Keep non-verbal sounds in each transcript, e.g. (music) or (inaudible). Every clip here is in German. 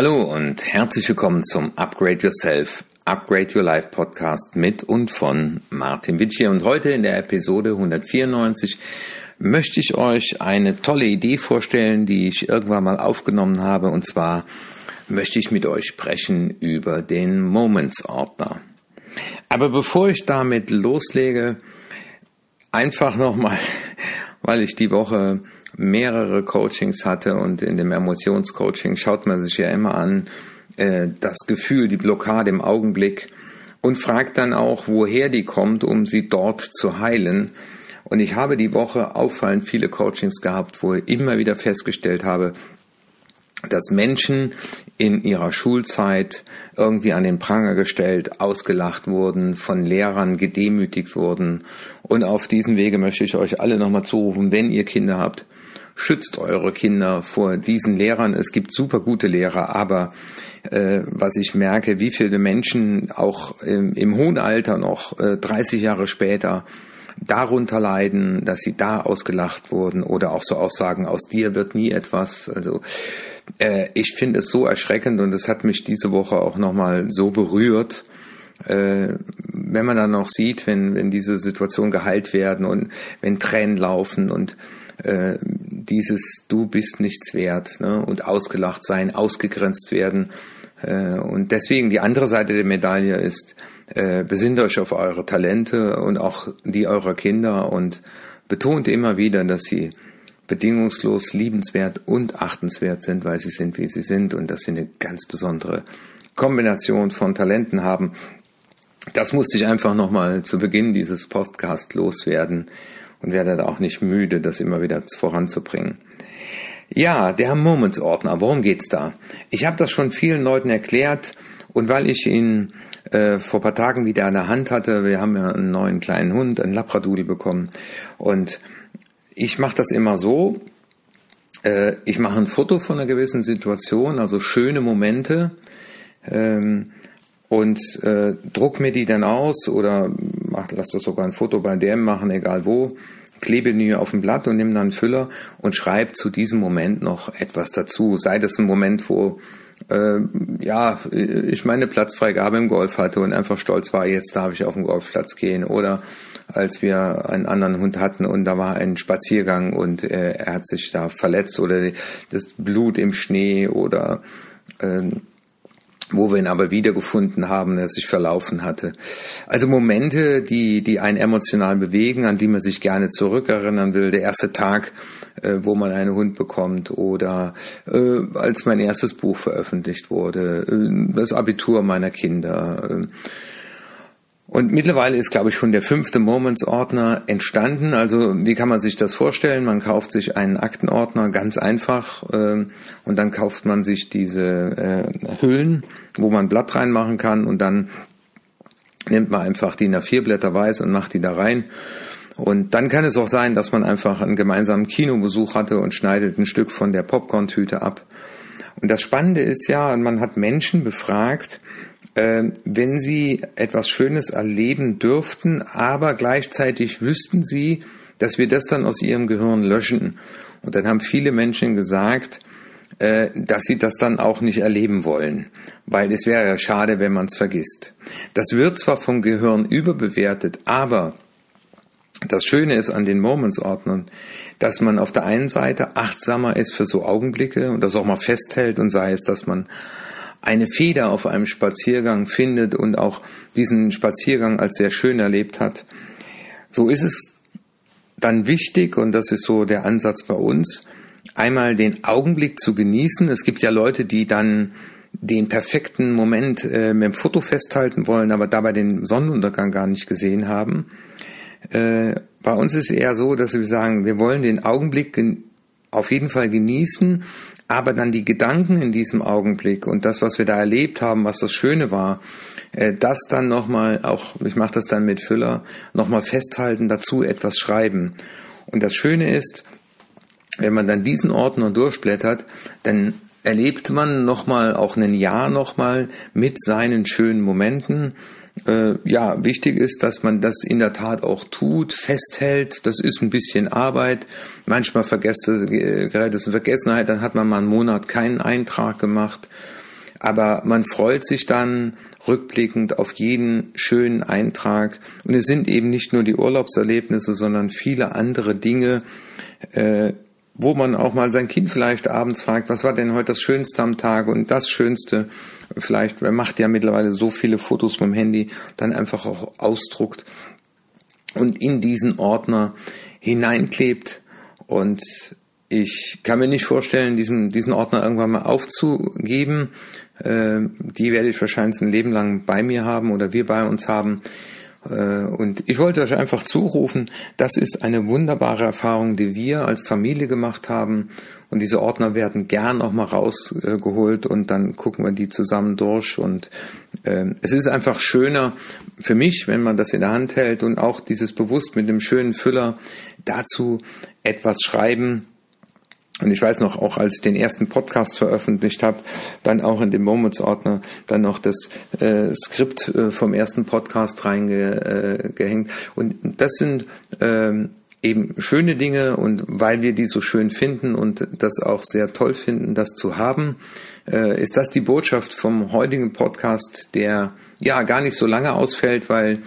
Hallo und herzlich willkommen zum Upgrade Yourself, Upgrade Your Life Podcast mit und von Martin Witsch Und heute in der Episode 194 möchte ich euch eine tolle Idee vorstellen, die ich irgendwann mal aufgenommen habe. Und zwar möchte ich mit euch sprechen über den Moments Ordner. Aber bevor ich damit loslege, einfach nochmal, (laughs) weil ich die Woche mehrere Coachings hatte und in dem Emotionscoaching schaut man sich ja immer an, äh, das Gefühl, die Blockade im Augenblick und fragt dann auch, woher die kommt, um sie dort zu heilen. Und ich habe die Woche auffallend viele Coachings gehabt, wo ich immer wieder festgestellt habe, dass Menschen in ihrer Schulzeit irgendwie an den Pranger gestellt, ausgelacht wurden, von Lehrern gedemütigt wurden. Und auf diesem Wege möchte ich euch alle nochmal zurufen, wenn ihr Kinder habt, schützt eure Kinder vor diesen Lehrern. Es gibt super gute Lehrer, aber äh, was ich merke, wie viele Menschen auch im, im hohen Alter noch äh, 30 Jahre später darunter leiden, dass sie da ausgelacht wurden oder auch so Aussagen, aus dir wird nie etwas. Also äh, ich finde es so erschreckend und es hat mich diese Woche auch nochmal so berührt, äh, wenn man dann noch sieht, wenn, wenn diese Situationen geheilt werden und wenn Tränen laufen und äh, dieses Du bist nichts wert ne? und ausgelacht sein, ausgegrenzt werden. Äh, und deswegen die andere Seite der Medaille ist, äh, besinnt euch auf eure Talente und auch die eurer Kinder und betont immer wieder, dass sie bedingungslos liebenswert und achtenswert sind, weil sie sind, wie sie sind und dass sie eine ganz besondere Kombination von Talenten haben. Das musste ich einfach nochmal zu Beginn dieses Podcast loswerden und werde da auch nicht müde, das immer wieder voranzubringen. Ja, der Moments-Ordner, worum geht's da? Ich habe das schon vielen Leuten erklärt und weil ich ihn äh, vor paar Tagen wieder an der Hand hatte, wir haben ja einen neuen kleinen Hund, einen Labradudel bekommen und ich mache das immer so, äh, ich mache ein Foto von einer gewissen Situation, also schöne Momente ähm, und äh, druck mir die dann aus oder mach, lass das sogar ein Foto bei DM machen, egal wo, klebe die auf ein Blatt und nimm dann einen Füller und schreib zu diesem Moment noch etwas dazu. Sei das ein Moment, wo äh, ja, ich meine Platzfreigabe im Golf hatte und einfach stolz war, jetzt darf ich auf den Golfplatz gehen. Oder als wir einen anderen Hund hatten und da war ein Spaziergang und äh, er hat sich da verletzt oder das Blut im Schnee oder äh, wo wir ihn aber wiedergefunden haben, er sich verlaufen hatte. Also Momente, die, die einen emotional bewegen, an die man sich gerne zurückerinnern will. Der erste Tag, äh, wo man einen Hund bekommt oder äh, als mein erstes Buch veröffentlicht wurde, äh, das Abitur meiner Kinder. Äh, und mittlerweile ist, glaube ich, schon der fünfte Moments-Ordner entstanden. Also wie kann man sich das vorstellen? Man kauft sich einen Aktenordner ganz einfach äh, und dann kauft man sich diese äh, Hüllen, wo man Blatt reinmachen kann und dann nimmt man einfach die nach vier Blätter weiß und macht die da rein. Und dann kann es auch sein, dass man einfach einen gemeinsamen Kinobesuch hatte und schneidet ein Stück von der Popcorn-Tüte ab. Und das Spannende ist ja, man hat Menschen befragt, wenn sie etwas Schönes erleben dürften, aber gleichzeitig wüssten sie, dass wir das dann aus ihrem Gehirn löschen. Und dann haben viele Menschen gesagt, äh, dass sie das dann auch nicht erleben wollen, weil es wäre ja schade, wenn man es vergisst. Das wird zwar vom Gehirn überbewertet, aber das Schöne ist an den Moments-Ordnern, dass man auf der einen Seite achtsamer ist für so Augenblicke und das auch mal festhält und sei es, dass man eine Feder auf einem Spaziergang findet und auch diesen Spaziergang als sehr schön erlebt hat. So ist es dann wichtig, und das ist so der Ansatz bei uns, einmal den Augenblick zu genießen. Es gibt ja Leute, die dann den perfekten Moment äh, mit dem Foto festhalten wollen, aber dabei den Sonnenuntergang gar nicht gesehen haben. Äh, bei uns ist es eher so, dass wir sagen, wir wollen den Augenblick auf jeden Fall genießen, aber dann die Gedanken in diesem Augenblick und das, was wir da erlebt haben, was das Schöne war, äh, das dann nochmal, auch ich mache das dann mit Füller, nochmal festhalten, dazu etwas schreiben. Und das Schöne ist, wenn man dann diesen Ordner durchblättert, dann erlebt man nochmal, auch ein Jahr nochmal mit seinen schönen Momenten äh, ja, wichtig ist, dass man das in der Tat auch tut, festhält. Das ist ein bisschen Arbeit. Manchmal vergesst es, gerät es in Vergessenheit, dann hat man mal einen Monat keinen Eintrag gemacht. Aber man freut sich dann rückblickend auf jeden schönen Eintrag. Und es sind eben nicht nur die Urlaubserlebnisse, sondern viele andere Dinge, äh, wo man auch mal sein Kind vielleicht abends fragt, was war denn heute das Schönste am Tag und das Schönste. Vielleicht, man macht ja mittlerweile so viele Fotos mit dem Handy, dann einfach auch ausdruckt und in diesen Ordner hineinklebt. Und ich kann mir nicht vorstellen, diesen, diesen Ordner irgendwann mal aufzugeben. Äh, die werde ich wahrscheinlich ein Leben lang bei mir haben oder wir bei uns haben. Äh, und ich wollte euch einfach zurufen, das ist eine wunderbare Erfahrung, die wir als Familie gemacht haben. Und diese Ordner werden gern auch mal rausgeholt und dann gucken wir die zusammen durch. Und äh, es ist einfach schöner für mich, wenn man das in der Hand hält und auch dieses bewusst mit dem schönen Füller dazu etwas schreiben, und ich weiß noch, auch als ich den ersten Podcast veröffentlicht habe, dann auch in dem Moments-Ordner dann noch das äh, Skript äh, vom ersten Podcast reingehängt. Äh, und das sind ähm, eben schöne Dinge und weil wir die so schön finden und das auch sehr toll finden, das zu haben, äh, ist das die Botschaft vom heutigen Podcast, der ja gar nicht so lange ausfällt, weil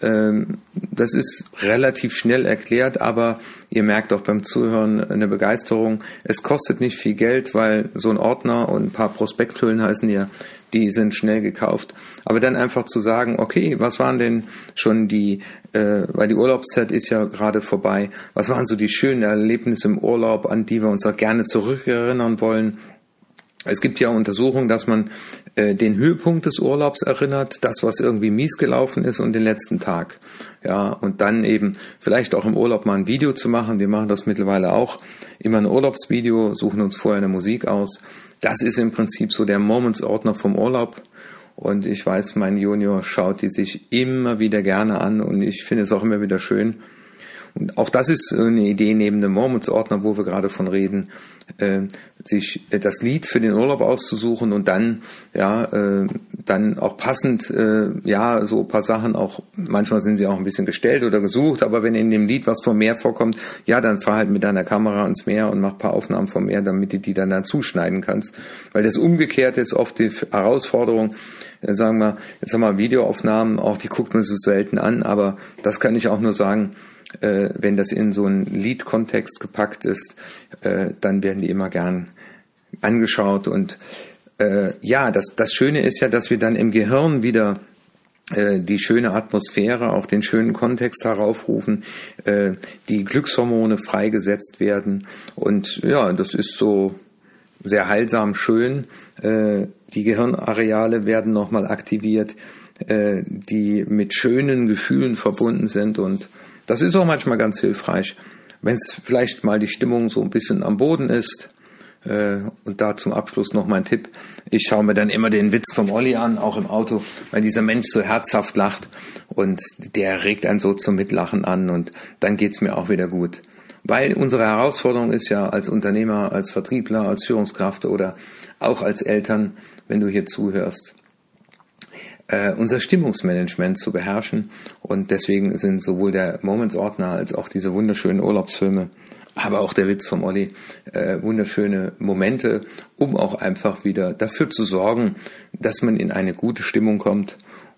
das ist relativ schnell erklärt, aber ihr merkt auch beim Zuhören eine Begeisterung. Es kostet nicht viel Geld, weil so ein Ordner und ein paar Prospekthüllen heißen ja, die sind schnell gekauft. Aber dann einfach zu sagen, okay, was waren denn schon die, äh, weil die Urlaubszeit ist ja gerade vorbei, was waren so die schönen Erlebnisse im Urlaub, an die wir uns auch gerne zurückerinnern wollen? Es gibt ja Untersuchungen, dass man äh, den Höhepunkt des Urlaubs erinnert, das, was irgendwie mies gelaufen ist und den letzten Tag. Ja, und dann eben vielleicht auch im Urlaub mal ein Video zu machen. Wir machen das mittlerweile auch. Immer ein Urlaubsvideo, suchen uns vorher eine Musik aus. Das ist im Prinzip so der Moments-Ordner vom Urlaub. Und ich weiß, mein Junior schaut die sich immer wieder gerne an und ich finde es auch immer wieder schön. Auch das ist eine Idee neben dem Moments-Ordner, wo wir gerade von reden, äh, sich das Lied für den Urlaub auszusuchen und dann ja äh, dann auch passend äh, ja so ein paar Sachen auch manchmal sind sie auch ein bisschen gestellt oder gesucht aber wenn in dem Lied was vom Meer vorkommt ja dann fahr halt mit deiner Kamera ans Meer und mach paar Aufnahmen vom Meer damit du die dann dazu schneiden kannst weil das umgekehrt ist oft die Herausforderung äh, sagen wir jetzt haben wir Videoaufnahmen auch die guckt man so selten an aber das kann ich auch nur sagen äh, wenn das in so einen Liedkontext gepackt ist, äh, dann werden die immer gern angeschaut. Und äh, ja, das, das Schöne ist ja, dass wir dann im Gehirn wieder äh, die schöne Atmosphäre, auch den schönen Kontext heraufrufen, äh, die Glückshormone freigesetzt werden. Und ja, das ist so sehr heilsam schön. Äh, die Gehirnareale werden nochmal aktiviert, die mit schönen Gefühlen verbunden sind und das ist auch manchmal ganz hilfreich, wenn es vielleicht mal die Stimmung so ein bisschen am Boden ist. Äh, und da zum Abschluss noch mein Tipp. Ich schaue mir dann immer den Witz vom Olli an, auch im Auto, weil dieser Mensch so herzhaft lacht und der regt einen so zum Mitlachen an und dann geht's mir auch wieder gut. Weil unsere Herausforderung ist ja als Unternehmer, als Vertriebler, als Führungskraft oder auch als Eltern, wenn du hier zuhörst, äh, unser Stimmungsmanagement zu beherrschen. Und deswegen sind sowohl der Moments-Ordner als auch diese wunderschönen Urlaubsfilme, aber auch der Witz vom Olli, äh, wunderschöne Momente, um auch einfach wieder dafür zu sorgen, dass man in eine gute Stimmung kommt.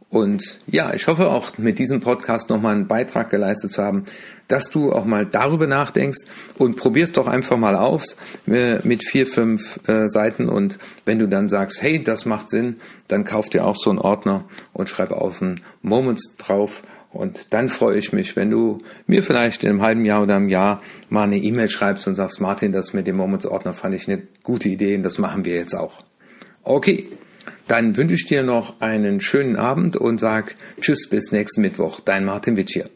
Und ja, ich hoffe auch mit diesem Podcast nochmal einen Beitrag geleistet zu haben, dass du auch mal darüber nachdenkst. Und probierst doch einfach mal aus äh, mit vier, fünf äh, Seiten. Und wenn du dann sagst, hey, das macht Sinn, dann kauf dir auch so einen Ordner und schreib außen Moments drauf und dann freue ich mich, wenn du mir vielleicht in einem halben Jahr oder einem Jahr mal eine E-Mail schreibst und sagst, Martin, das mit dem Moments-Ordner fand ich eine gute Idee und das machen wir jetzt auch. Okay, dann wünsche ich dir noch einen schönen Abend und sag Tschüss bis nächsten Mittwoch. Dein Martin Witsch hier.